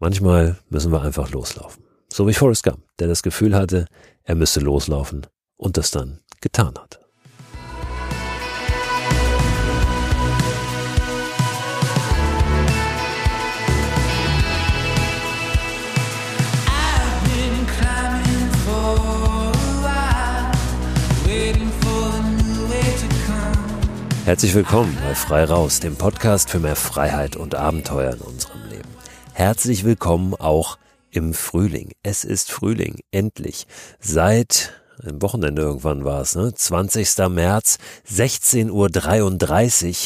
Manchmal müssen wir einfach loslaufen. So wie Forrest Gump, der das Gefühl hatte, er müsste loslaufen und das dann getan hat. Herzlich willkommen bei Frei Raus, dem Podcast für mehr Freiheit und Abenteuer in unserem Leben. Herzlich willkommen auch im Frühling. Es ist Frühling, endlich. Seit im Wochenende irgendwann war es, ne? 20. März, 16.33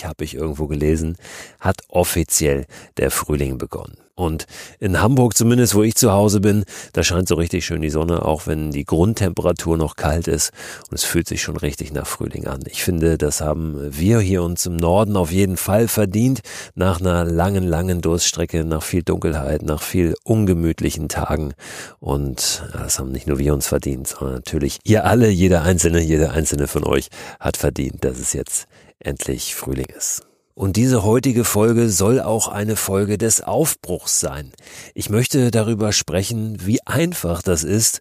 Uhr, habe ich irgendwo gelesen, hat offiziell der Frühling begonnen. Und in Hamburg zumindest, wo ich zu Hause bin, da scheint so richtig schön die Sonne, auch wenn die Grundtemperatur noch kalt ist. Und es fühlt sich schon richtig nach Frühling an. Ich finde, das haben wir hier uns im Norden auf jeden Fall verdient. Nach einer langen, langen Durststrecke, nach viel Dunkelheit, nach viel ungemütlichen Tagen. Und das haben nicht nur wir uns verdient, sondern natürlich ihr alle, jeder einzelne, jeder einzelne von euch hat verdient, dass es jetzt endlich Frühling ist. Und diese heutige Folge soll auch eine Folge des Aufbruchs sein. Ich möchte darüber sprechen, wie einfach das ist,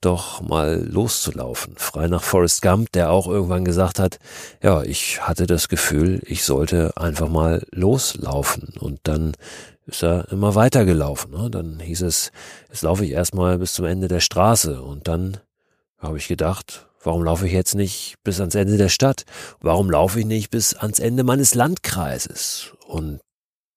doch mal loszulaufen. Frei nach Forrest Gump, der auch irgendwann gesagt hat, ja, ich hatte das Gefühl, ich sollte einfach mal loslaufen. Und dann ist er immer weitergelaufen. Ne? Dann hieß es, jetzt laufe ich erstmal bis zum Ende der Straße. Und dann habe ich gedacht, Warum laufe ich jetzt nicht bis ans Ende der Stadt? Warum laufe ich nicht bis ans Ende meines Landkreises? Und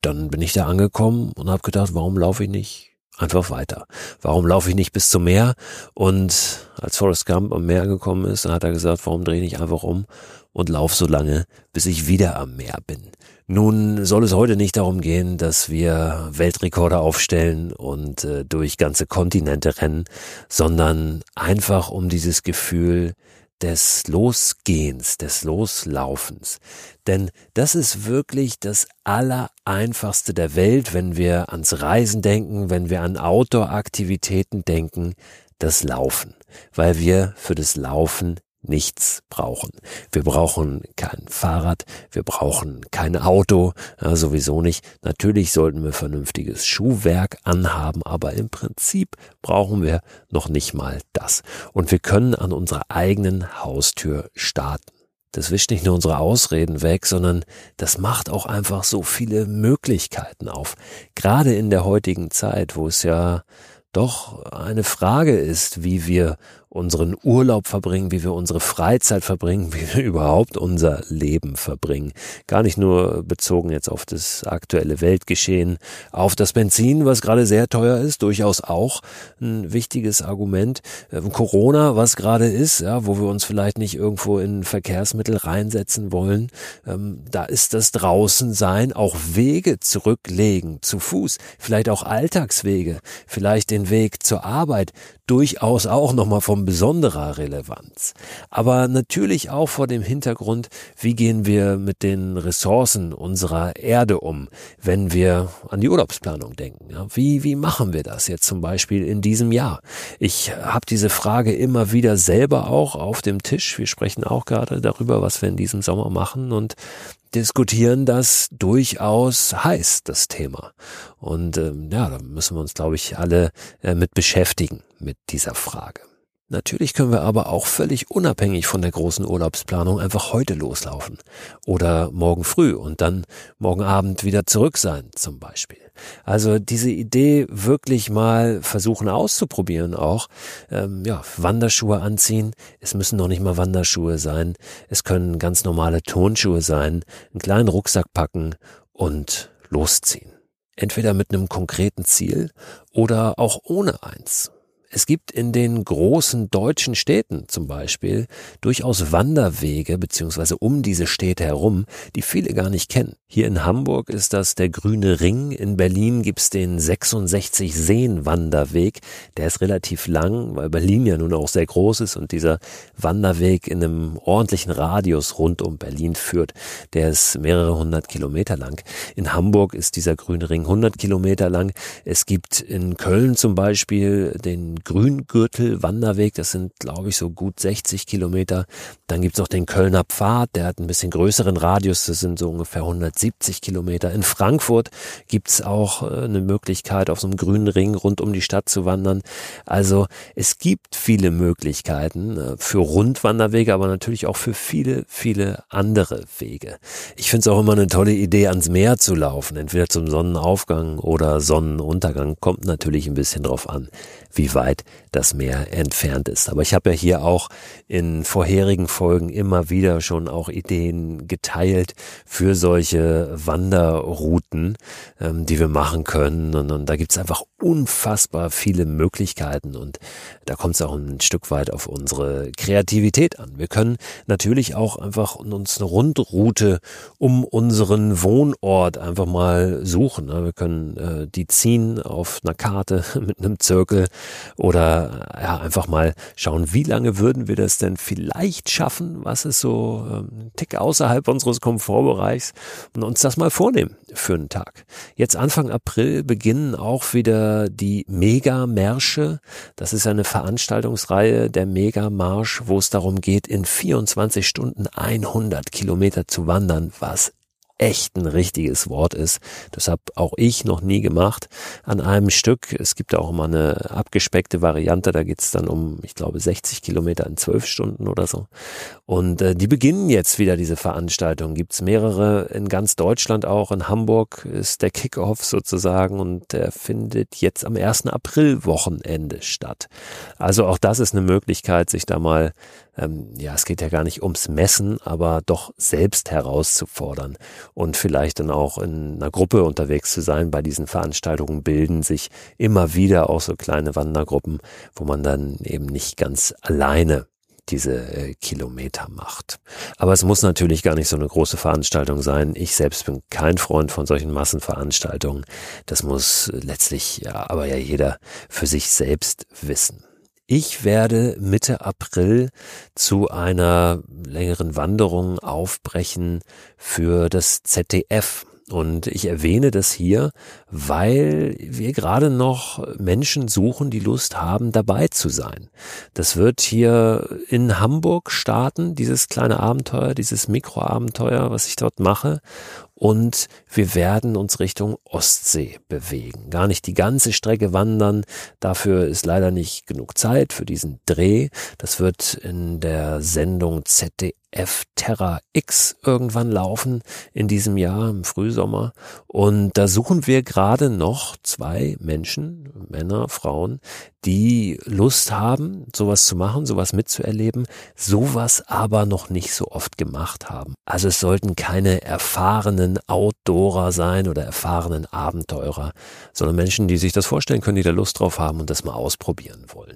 dann bin ich da angekommen und habe gedacht, warum laufe ich nicht einfach weiter? Warum laufe ich nicht bis zum Meer? Und als Forrest Gump am Meer angekommen ist, dann hat er gesagt, warum drehe ich nicht einfach um und laufe so lange, bis ich wieder am Meer bin? Nun soll es heute nicht darum gehen, dass wir Weltrekorde aufstellen und äh, durch ganze Kontinente rennen, sondern einfach um dieses Gefühl des Losgehens, des Loslaufens. Denn das ist wirklich das Allereinfachste der Welt, wenn wir ans Reisen denken, wenn wir an Outdoor-Aktivitäten denken, das Laufen, weil wir für das Laufen nichts brauchen. Wir brauchen kein Fahrrad, wir brauchen kein Auto, ja, sowieso nicht. Natürlich sollten wir vernünftiges Schuhwerk anhaben, aber im Prinzip brauchen wir noch nicht mal das. Und wir können an unserer eigenen Haustür starten. Das wischt nicht nur unsere Ausreden weg, sondern das macht auch einfach so viele Möglichkeiten auf. Gerade in der heutigen Zeit, wo es ja doch eine Frage ist, wie wir unseren Urlaub verbringen, wie wir unsere Freizeit verbringen, wie wir überhaupt unser Leben verbringen. Gar nicht nur bezogen jetzt auf das aktuelle Weltgeschehen, auf das Benzin, was gerade sehr teuer ist, durchaus auch ein wichtiges Argument. Ähm, Corona, was gerade ist, ja, wo wir uns vielleicht nicht irgendwo in Verkehrsmittel reinsetzen wollen, ähm, da ist das draußen sein, auch Wege zurücklegen, zu Fuß, vielleicht auch Alltagswege, vielleicht den Weg zur Arbeit, durchaus auch nochmal von besonderer Relevanz. Aber natürlich auch vor dem Hintergrund, wie gehen wir mit den Ressourcen unserer Erde um, wenn wir an die Urlaubsplanung denken. Wie, wie machen wir das jetzt zum Beispiel in diesem Jahr? Ich habe diese Frage immer wieder selber auch auf dem Tisch. Wir sprechen auch gerade darüber, was wir in diesem Sommer machen und diskutieren das durchaus heiß, das Thema. Und ähm, ja, da müssen wir uns, glaube ich, alle äh, mit beschäftigen, mit dieser Frage. Natürlich können wir aber auch völlig unabhängig von der großen Urlaubsplanung einfach heute loslaufen oder morgen früh und dann morgen Abend wieder zurück sein zum Beispiel. Also diese Idee wirklich mal versuchen auszuprobieren auch, ähm, ja, Wanderschuhe anziehen. Es müssen noch nicht mal Wanderschuhe sein. Es können ganz normale Tonschuhe sein, einen kleinen Rucksack packen und losziehen. Entweder mit einem konkreten Ziel oder auch ohne eins. Es gibt in den großen deutschen Städten zum Beispiel durchaus Wanderwege beziehungsweise um diese Städte herum, die viele gar nicht kennen. Hier in Hamburg ist das der Grüne Ring, in Berlin gibt's den 66 Seen Wanderweg, der ist relativ lang, weil Berlin ja nun auch sehr groß ist und dieser Wanderweg in einem ordentlichen Radius rund um Berlin führt, der ist mehrere hundert Kilometer lang. In Hamburg ist dieser Grüne Ring 100 Kilometer lang. Es gibt in Köln zum Beispiel den Grüngürtel-Wanderweg, das sind, glaube ich, so gut 60 Kilometer. Dann gibt's noch den Kölner Pfad, der hat ein bisschen größeren Radius, das sind so ungefähr 170 Kilometer. In Frankfurt gibt's auch äh, eine Möglichkeit, auf so einem grünen Ring rund um die Stadt zu wandern. Also es gibt viele Möglichkeiten äh, für Rundwanderwege, aber natürlich auch für viele, viele andere Wege. Ich finde es auch immer eine tolle Idee, ans Meer zu laufen, entweder zum Sonnenaufgang oder Sonnenuntergang. Kommt natürlich ein bisschen drauf an, wie weit das Meer entfernt ist. Aber ich habe ja hier auch in vorherigen Folgen immer wieder schon auch Ideen geteilt für solche Wanderrouten, ähm, die wir machen können. Und, und da gibt's einfach unfassbar viele Möglichkeiten und da kommt es auch ein Stück weit auf unsere Kreativität an. Wir können natürlich auch einfach uns eine Rundroute um unseren Wohnort einfach mal suchen. Ne? Wir können äh, die ziehen auf einer Karte mit einem Zirkel oder ja, einfach mal schauen, wie lange würden wir das denn vielleicht schaffen? Was ist so ähm, ein Tick außerhalb unseres Komfortbereichs? Und uns das mal vornehmen für einen Tag. Jetzt Anfang April beginnen auch wieder die Mega-Märsche. Das ist eine Veranstaltungsreihe der Mega-Marsch, wo es darum geht, in 24 Stunden 100 Kilometer zu wandern, was echt ein richtiges Wort ist. Das habe auch ich noch nie gemacht an einem Stück. Es gibt auch immer eine abgespeckte Variante, da geht's dann um, ich glaube, 60 Kilometer in 12 Stunden oder so. Und äh, die beginnen jetzt wieder, diese Veranstaltung. Gibt's mehrere in ganz Deutschland auch. In Hamburg ist der Kickoff sozusagen und der findet jetzt am 1. April Wochenende statt. Also auch das ist eine Möglichkeit, sich da mal ähm, ja, es geht ja gar nicht ums Messen, aber doch selbst herauszufordern und vielleicht dann auch in einer Gruppe unterwegs zu sein. Bei diesen Veranstaltungen bilden sich immer wieder auch so kleine Wandergruppen, wo man dann eben nicht ganz alleine diese äh, Kilometer macht. Aber es muss natürlich gar nicht so eine große Veranstaltung sein. Ich selbst bin kein Freund von solchen Massenveranstaltungen. Das muss letztlich ja, aber ja jeder für sich selbst wissen. Ich werde Mitte April zu einer längeren Wanderung aufbrechen für das ZDF. Und ich erwähne das hier, weil wir gerade noch Menschen suchen, die Lust haben, dabei zu sein. Das wird hier in Hamburg starten, dieses kleine Abenteuer, dieses Mikroabenteuer, was ich dort mache und wir werden uns Richtung Ostsee bewegen. Gar nicht die ganze Strecke wandern, dafür ist leider nicht genug Zeit für diesen Dreh. Das wird in der Sendung ZDF Terra X irgendwann laufen in diesem Jahr im Frühsommer und da suchen wir gerade noch zwei Menschen, Männer, Frauen, die Lust haben, sowas zu machen, sowas mitzuerleben, sowas aber noch nicht so oft gemacht haben. Also es sollten keine erfahrenen Outdoorer sein oder erfahrenen Abenteurer, sondern Menschen, die sich das vorstellen können, die da Lust drauf haben und das mal ausprobieren wollen.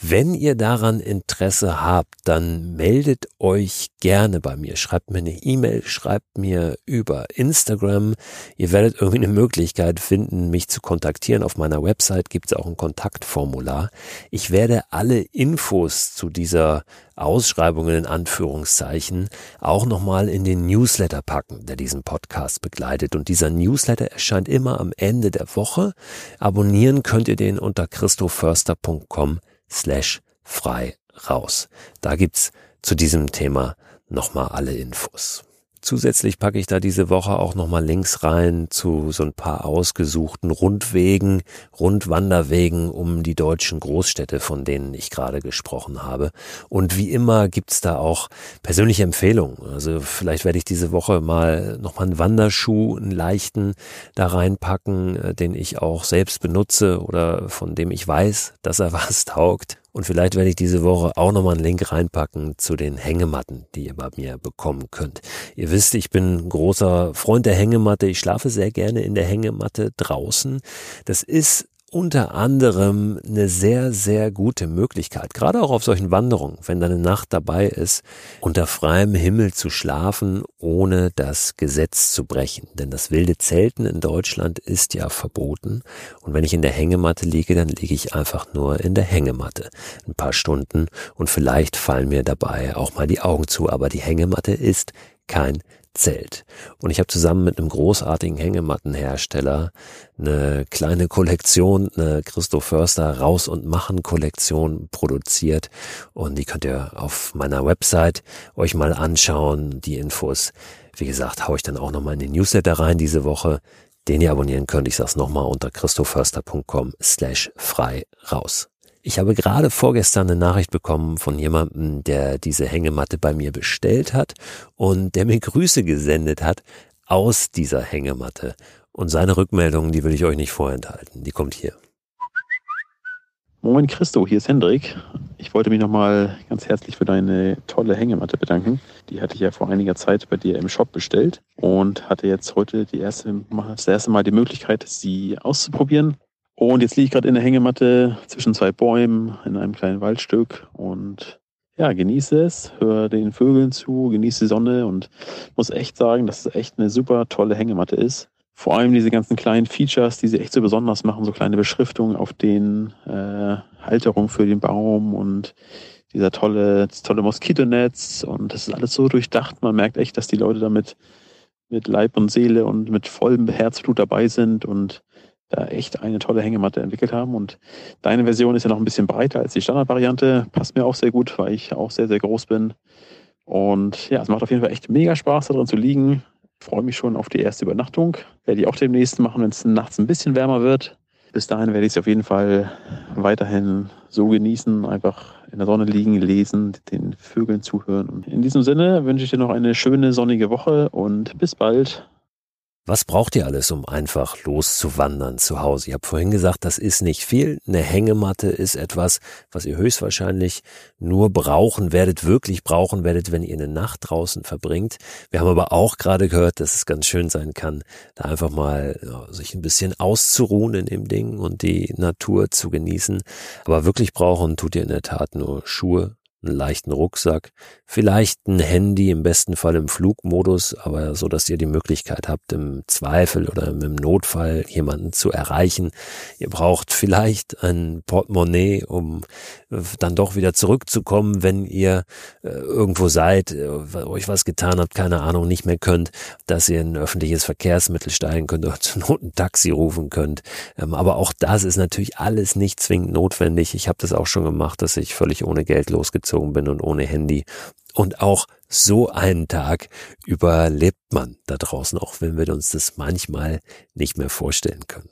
Wenn ihr daran Interesse habt, dann meldet euch gerne bei mir. Schreibt mir eine E-Mail, schreibt mir über Instagram. Ihr werdet irgendwie eine Möglichkeit finden, mich zu kontaktieren. Auf meiner Website gibt es auch ein Kontaktformular. Ich werde alle Infos zu dieser Ausschreibungen in Anführungszeichen auch nochmal in den Newsletter packen, der diesen Podcast begleitet. Und dieser Newsletter erscheint immer am Ende der Woche. Abonnieren könnt ihr den unter christoförster.com slash frei raus. Da gibt's zu diesem Thema nochmal alle Infos. Zusätzlich packe ich da diese Woche auch nochmal Links rein zu so ein paar ausgesuchten Rundwegen, Rundwanderwegen um die deutschen Großstädte, von denen ich gerade gesprochen habe. Und wie immer gibt's da auch persönliche Empfehlungen. Also vielleicht werde ich diese Woche mal nochmal einen Wanderschuh, einen leichten da reinpacken, äh, den ich auch selbst benutze oder von dem ich weiß, dass er was taugt. Und vielleicht werde ich diese Woche auch nochmal einen Link reinpacken zu den Hängematten, die ihr bei mir bekommen könnt. Ihr wisst, ich bin großer Freund der Hängematte. Ich schlafe sehr gerne in der Hängematte draußen. Das ist unter anderem eine sehr, sehr gute Möglichkeit, gerade auch auf solchen Wanderungen, wenn deine Nacht dabei ist, unter freiem Himmel zu schlafen, ohne das Gesetz zu brechen. Denn das wilde Zelten in Deutschland ist ja verboten. Und wenn ich in der Hängematte liege, dann liege ich einfach nur in der Hängematte ein paar Stunden und vielleicht fallen mir dabei auch mal die Augen zu. Aber die Hängematte ist kein zählt. Und ich habe zusammen mit einem großartigen Hängemattenhersteller eine kleine Kollektion, eine Christoph Förster Raus und Machen Kollektion produziert. Und die könnt ihr auf meiner Website euch mal anschauen. Die Infos, wie gesagt, haue ich dann auch nochmal in den Newsletter rein diese Woche, den ihr abonnieren könnt. Ich sag's nochmal unter christophörster.com slash frei raus. Ich habe gerade vorgestern eine Nachricht bekommen von jemandem, der diese Hängematte bei mir bestellt hat und der mir Grüße gesendet hat aus dieser Hängematte. Und seine Rückmeldung, die will ich euch nicht vorenthalten. Die kommt hier. Moin Christo, hier ist Hendrik. Ich wollte mich nochmal ganz herzlich für deine tolle Hängematte bedanken. Die hatte ich ja vor einiger Zeit bei dir im Shop bestellt und hatte jetzt heute die erste, das erste Mal die Möglichkeit, sie auszuprobieren. Und jetzt liege ich gerade in der Hängematte zwischen zwei Bäumen in einem kleinen Waldstück und ja, genieße es, höre den Vögeln zu, genieße die Sonne und muss echt sagen, dass es echt eine super tolle Hängematte ist. Vor allem diese ganzen kleinen Features, die sie echt so besonders machen, so kleine Beschriftungen auf den äh, Halterung für den Baum und dieser tolle, das tolle Moskitonetz und das ist alles so durchdacht. Man merkt echt, dass die Leute damit mit Leib und Seele und mit vollem Herzblut dabei sind und da echt eine tolle Hängematte entwickelt haben. Und deine Version ist ja noch ein bisschen breiter als die Standardvariante. Passt mir auch sehr gut, weil ich auch sehr, sehr groß bin. Und ja, es macht auf jeden Fall echt mega Spaß, da drin zu liegen. Ich freue mich schon auf die erste Übernachtung. Werde ich auch demnächst machen, wenn es nachts ein bisschen wärmer wird. Bis dahin werde ich es auf jeden Fall weiterhin so genießen, einfach in der Sonne liegen, lesen, den Vögeln zuhören. Und in diesem Sinne wünsche ich dir noch eine schöne sonnige Woche und bis bald. Was braucht ihr alles, um einfach loszuwandern zu Hause? Ich habe vorhin gesagt, das ist nicht viel. Eine Hängematte ist etwas, was ihr höchstwahrscheinlich nur brauchen werdet, wirklich brauchen werdet, wenn ihr eine Nacht draußen verbringt. Wir haben aber auch gerade gehört, dass es ganz schön sein kann, da einfach mal ja, sich ein bisschen auszuruhen in dem Ding und die Natur zu genießen. Aber wirklich brauchen tut ihr in der Tat nur Schuhe, einen leichten Rucksack, vielleicht ein Handy, im besten Fall im Flugmodus, aber so, dass ihr die Möglichkeit habt, im Zweifel oder im Notfall jemanden zu erreichen. Ihr braucht vielleicht ein Portemonnaie, um äh, dann doch wieder zurückzukommen, wenn ihr äh, irgendwo seid, äh, euch was getan habt, keine Ahnung, nicht mehr könnt, dass ihr in ein öffentliches Verkehrsmittel steigen könnt oder zur Not ein Taxi rufen könnt. Ähm, aber auch das ist natürlich alles nicht zwingend notwendig. Ich habe das auch schon gemacht, dass ich völlig ohne Geld losgezogen umgezogen bin und ohne Handy. Und auch so einen Tag überlebt man da draußen, auch wenn wir uns das manchmal nicht mehr vorstellen können.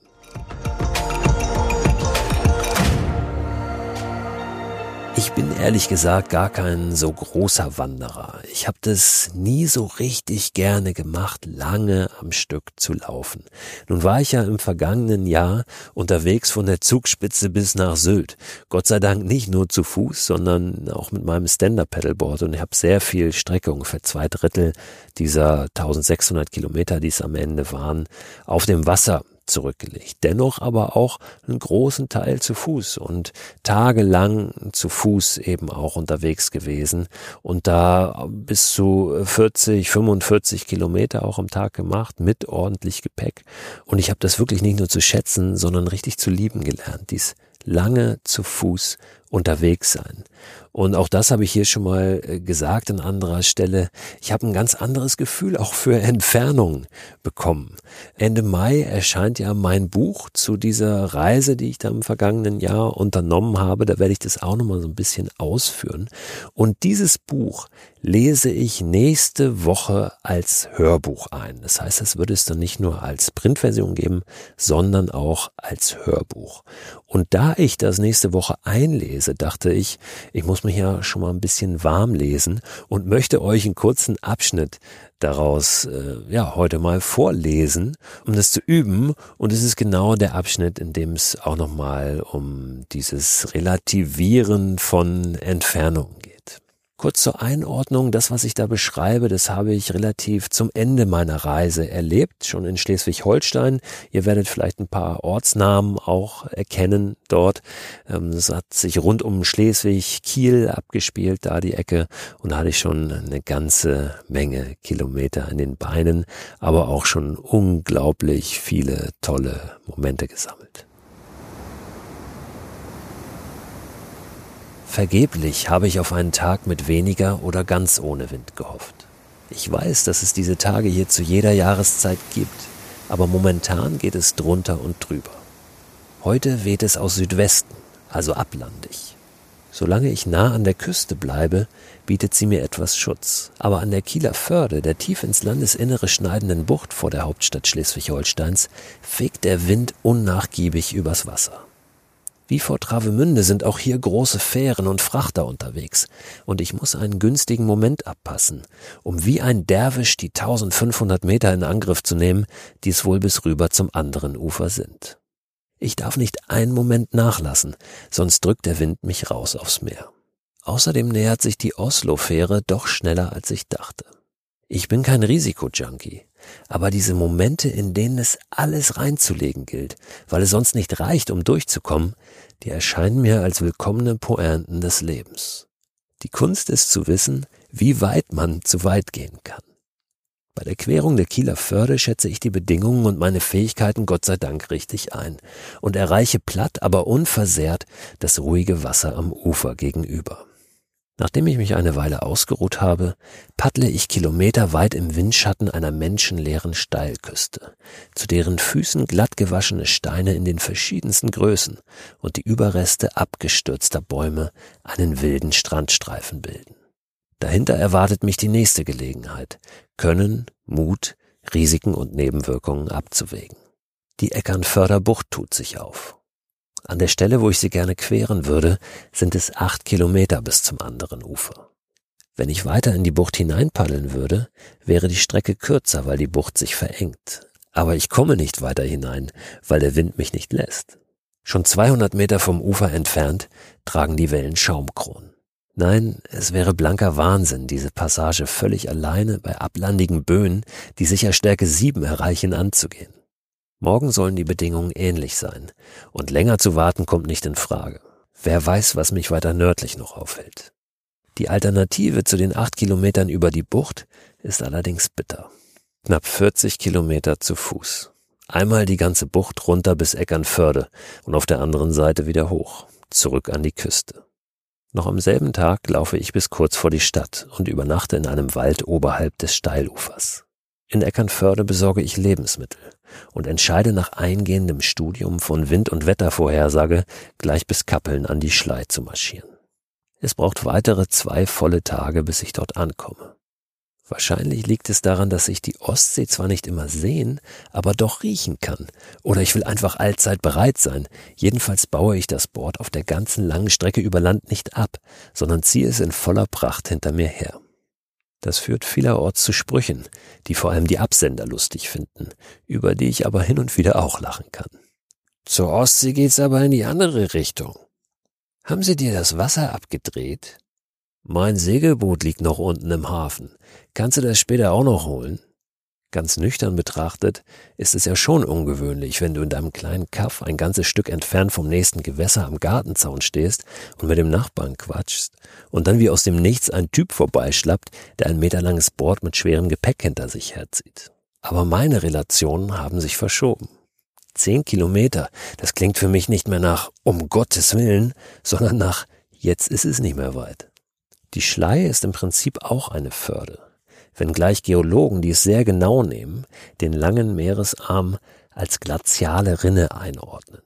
Ich bin ehrlich gesagt gar kein so großer Wanderer. Ich habe das nie so richtig gerne gemacht, lange am Stück zu laufen. Nun war ich ja im vergangenen Jahr unterwegs von der Zugspitze bis nach Sylt. Gott sei Dank nicht nur zu Fuß, sondern auch mit meinem Stand-Up-Pedalboard und ich habe sehr viel Strecke, ungefähr zwei Drittel dieser 1600 Kilometer, die es am Ende waren, auf dem Wasser zurückgelegt. Dennoch aber auch einen großen Teil zu Fuß und tagelang zu Fuß eben auch unterwegs gewesen und da bis zu 40, 45 Kilometer auch am Tag gemacht mit ordentlich Gepäck. Und ich habe das wirklich nicht nur zu schätzen, sondern richtig zu lieben gelernt. Dies lange zu Fuß unterwegs sein. Und auch das habe ich hier schon mal äh, gesagt an anderer Stelle. Ich habe ein ganz anderes Gefühl auch für Entfernung bekommen. Ende Mai erscheint ja mein Buch zu dieser Reise, die ich da im vergangenen Jahr unternommen habe. Da werde ich das auch nochmal so ein bisschen ausführen. Und dieses Buch lese ich nächste Woche als Hörbuch ein. Das heißt, es wird es dann nicht nur als Printversion geben, sondern auch als Hörbuch. Und da ich das nächste Woche einlese, dachte ich, ich muss mich ja schon mal ein bisschen warm lesen und möchte euch einen kurzen Abschnitt daraus äh, ja heute mal vorlesen, um das zu üben. Und es ist genau der Abschnitt, in dem es auch nochmal um dieses Relativieren von Entfernungen geht. Kurz zur Einordnung, das, was ich da beschreibe, das habe ich relativ zum Ende meiner Reise erlebt, schon in Schleswig-Holstein. Ihr werdet vielleicht ein paar Ortsnamen auch erkennen dort. Es ähm, hat sich rund um Schleswig, Kiel abgespielt, da die Ecke. Und da hatte ich schon eine ganze Menge Kilometer in den Beinen, aber auch schon unglaublich viele tolle Momente gesammelt. Vergeblich habe ich auf einen Tag mit weniger oder ganz ohne Wind gehofft. Ich weiß, dass es diese Tage hier zu jeder Jahreszeit gibt, aber momentan geht es drunter und drüber. Heute weht es aus Südwesten, also ablandig. Solange ich nah an der Küste bleibe, bietet sie mir etwas Schutz. Aber an der Kieler Förde, der tief ins Landesinnere schneidenden Bucht vor der Hauptstadt Schleswig-Holsteins, fegt der Wind unnachgiebig übers Wasser. Wie vor Travemünde sind auch hier große Fähren und Frachter unterwegs, und ich muss einen günstigen Moment abpassen, um wie ein Derwisch die 1500 Meter in Angriff zu nehmen, die es wohl bis rüber zum anderen Ufer sind. Ich darf nicht einen Moment nachlassen, sonst drückt der Wind mich raus aufs Meer. Außerdem nähert sich die Oslo-Fähre doch schneller, als ich dachte. Ich bin kein Risikojunkie, aber diese Momente, in denen es alles reinzulegen gilt, weil es sonst nicht reicht, um durchzukommen, die erscheinen mir als willkommene Pointen des Lebens. Die Kunst ist zu wissen, wie weit man zu weit gehen kann. Bei der Querung der Kieler Förde schätze ich die Bedingungen und meine Fähigkeiten Gott sei Dank richtig ein und erreiche platt, aber unversehrt das ruhige Wasser am Ufer gegenüber. Nachdem ich mich eine Weile ausgeruht habe, paddle ich kilometerweit im Windschatten einer menschenleeren Steilküste, zu deren Füßen glattgewaschene Steine in den verschiedensten Größen und die Überreste abgestürzter Bäume einen wilden Strandstreifen bilden. Dahinter erwartet mich die nächste Gelegenheit, Können, Mut, Risiken und Nebenwirkungen abzuwägen. Die Eckernförder Bucht tut sich auf. An der Stelle, wo ich sie gerne queren würde, sind es acht Kilometer bis zum anderen Ufer. Wenn ich weiter in die Bucht hineinpaddeln würde, wäre die Strecke kürzer, weil die Bucht sich verengt. Aber ich komme nicht weiter hinein, weil der Wind mich nicht lässt. Schon 200 Meter vom Ufer entfernt tragen die Wellen Schaumkronen. Nein, es wäre blanker Wahnsinn, diese Passage völlig alleine bei ablandigen Böen, die sicher Stärke 7 erreichen, anzugehen. Morgen sollen die Bedingungen ähnlich sein, und länger zu warten kommt nicht in Frage. Wer weiß, was mich weiter nördlich noch aufhält. Die Alternative zu den acht Kilometern über die Bucht ist allerdings bitter. Knapp 40 Kilometer zu Fuß. Einmal die ganze Bucht runter bis Eckernförde und auf der anderen Seite wieder hoch, zurück an die Küste. Noch am selben Tag laufe ich bis kurz vor die Stadt und übernachte in einem Wald oberhalb des Steilufers. In Eckernförde besorge ich Lebensmittel und entscheide nach eingehendem Studium von Wind- und Wettervorhersage gleich bis Kappeln an die Schlei zu marschieren. Es braucht weitere zwei volle Tage, bis ich dort ankomme. Wahrscheinlich liegt es daran, dass ich die Ostsee zwar nicht immer sehen, aber doch riechen kann. Oder ich will einfach allzeit bereit sein. Jedenfalls baue ich das Board auf der ganzen langen Strecke über Land nicht ab, sondern ziehe es in voller Pracht hinter mir her. Das führt vielerorts zu Sprüchen, die vor allem die Absender lustig finden, über die ich aber hin und wieder auch lachen kann. Zur Ostsee geht's aber in die andere Richtung. Haben Sie dir das Wasser abgedreht? Mein Segelboot liegt noch unten im Hafen. Kannst du das später auch noch holen? Ganz nüchtern betrachtet ist es ja schon ungewöhnlich, wenn du in deinem kleinen Kaff ein ganzes Stück entfernt vom nächsten Gewässer am Gartenzaun stehst und mit dem Nachbarn quatschst und dann wie aus dem Nichts ein Typ vorbeischlappt, der ein meterlanges Board mit schwerem Gepäck hinter sich herzieht. Aber meine Relationen haben sich verschoben. Zehn Kilometer, das klingt für mich nicht mehr nach um Gottes Willen, sondern nach jetzt ist es nicht mehr weit. Die Schlei ist im Prinzip auch eine Förde wenngleich Geologen, die es sehr genau nehmen, den langen Meeresarm als glaziale Rinne einordnen.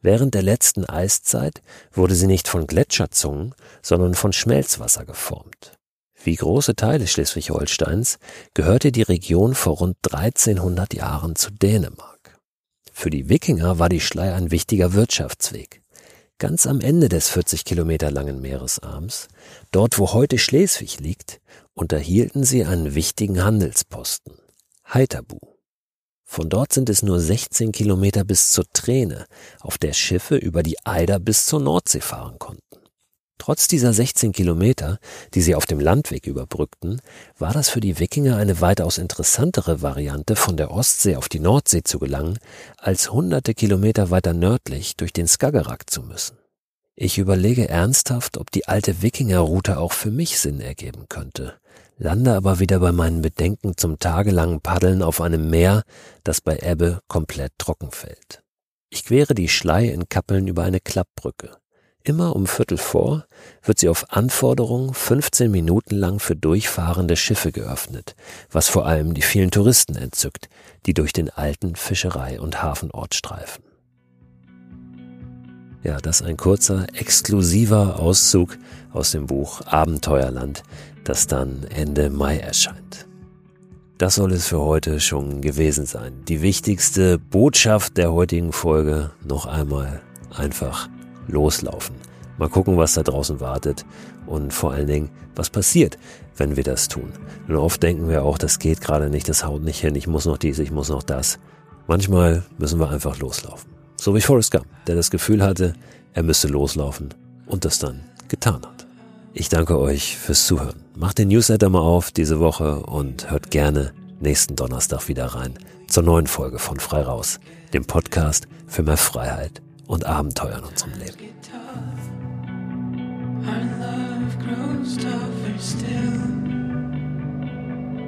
Während der letzten Eiszeit wurde sie nicht von Gletscherzungen, sondern von Schmelzwasser geformt. Wie große Teile Schleswig-Holsteins gehörte die Region vor rund 1300 Jahren zu Dänemark. Für die Wikinger war die Schlei ein wichtiger Wirtschaftsweg. Ganz am Ende des 40 Kilometer langen Meeresarms, dort wo heute Schleswig liegt, unterhielten sie einen wichtigen Handelsposten, Heiterbu. Von dort sind es nur 16 Kilometer bis zur Träne, auf der Schiffe über die Eider bis zur Nordsee fahren konnten. Trotz dieser 16 Kilometer, die sie auf dem Landweg überbrückten, war das für die Wikinger eine weitaus interessantere Variante, von der Ostsee auf die Nordsee zu gelangen, als hunderte Kilometer weiter nördlich durch den Skagerrak zu müssen. Ich überlege ernsthaft, ob die alte Wikingerroute auch für mich Sinn ergeben könnte, lande aber wieder bei meinen Bedenken zum tagelangen Paddeln auf einem Meer, das bei Ebbe komplett trocken fällt. Ich quere die Schlei in Kappeln über eine Klappbrücke. Immer um Viertel vor wird sie auf Anforderung 15 Minuten lang für durchfahrende Schiffe geöffnet, was vor allem die vielen Touristen entzückt, die durch den alten Fischerei- und Hafenort streifen. Ja, das ein kurzer, exklusiver Auszug aus dem Buch Abenteuerland, das dann Ende Mai erscheint. Das soll es für heute schon gewesen sein. Die wichtigste Botschaft der heutigen Folge noch einmal einfach loslaufen. Mal gucken, was da draußen wartet und vor allen Dingen, was passiert, wenn wir das tun. Und oft denken wir auch, das geht gerade nicht, das haut nicht hin, ich muss noch dies, ich muss noch das. Manchmal müssen wir einfach loslaufen. So wie Forrest Gump, der das Gefühl hatte, er müsste loslaufen und das dann getan hat. Ich danke euch fürs Zuhören. Macht den Newsletter mal auf diese Woche und hört gerne nächsten Donnerstag wieder rein zur neuen Folge von Frei Raus, dem Podcast für mehr Freiheit und Abenteuer in unserem Leben.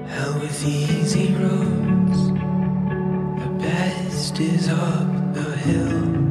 Hell with easy roads, the best is up hill.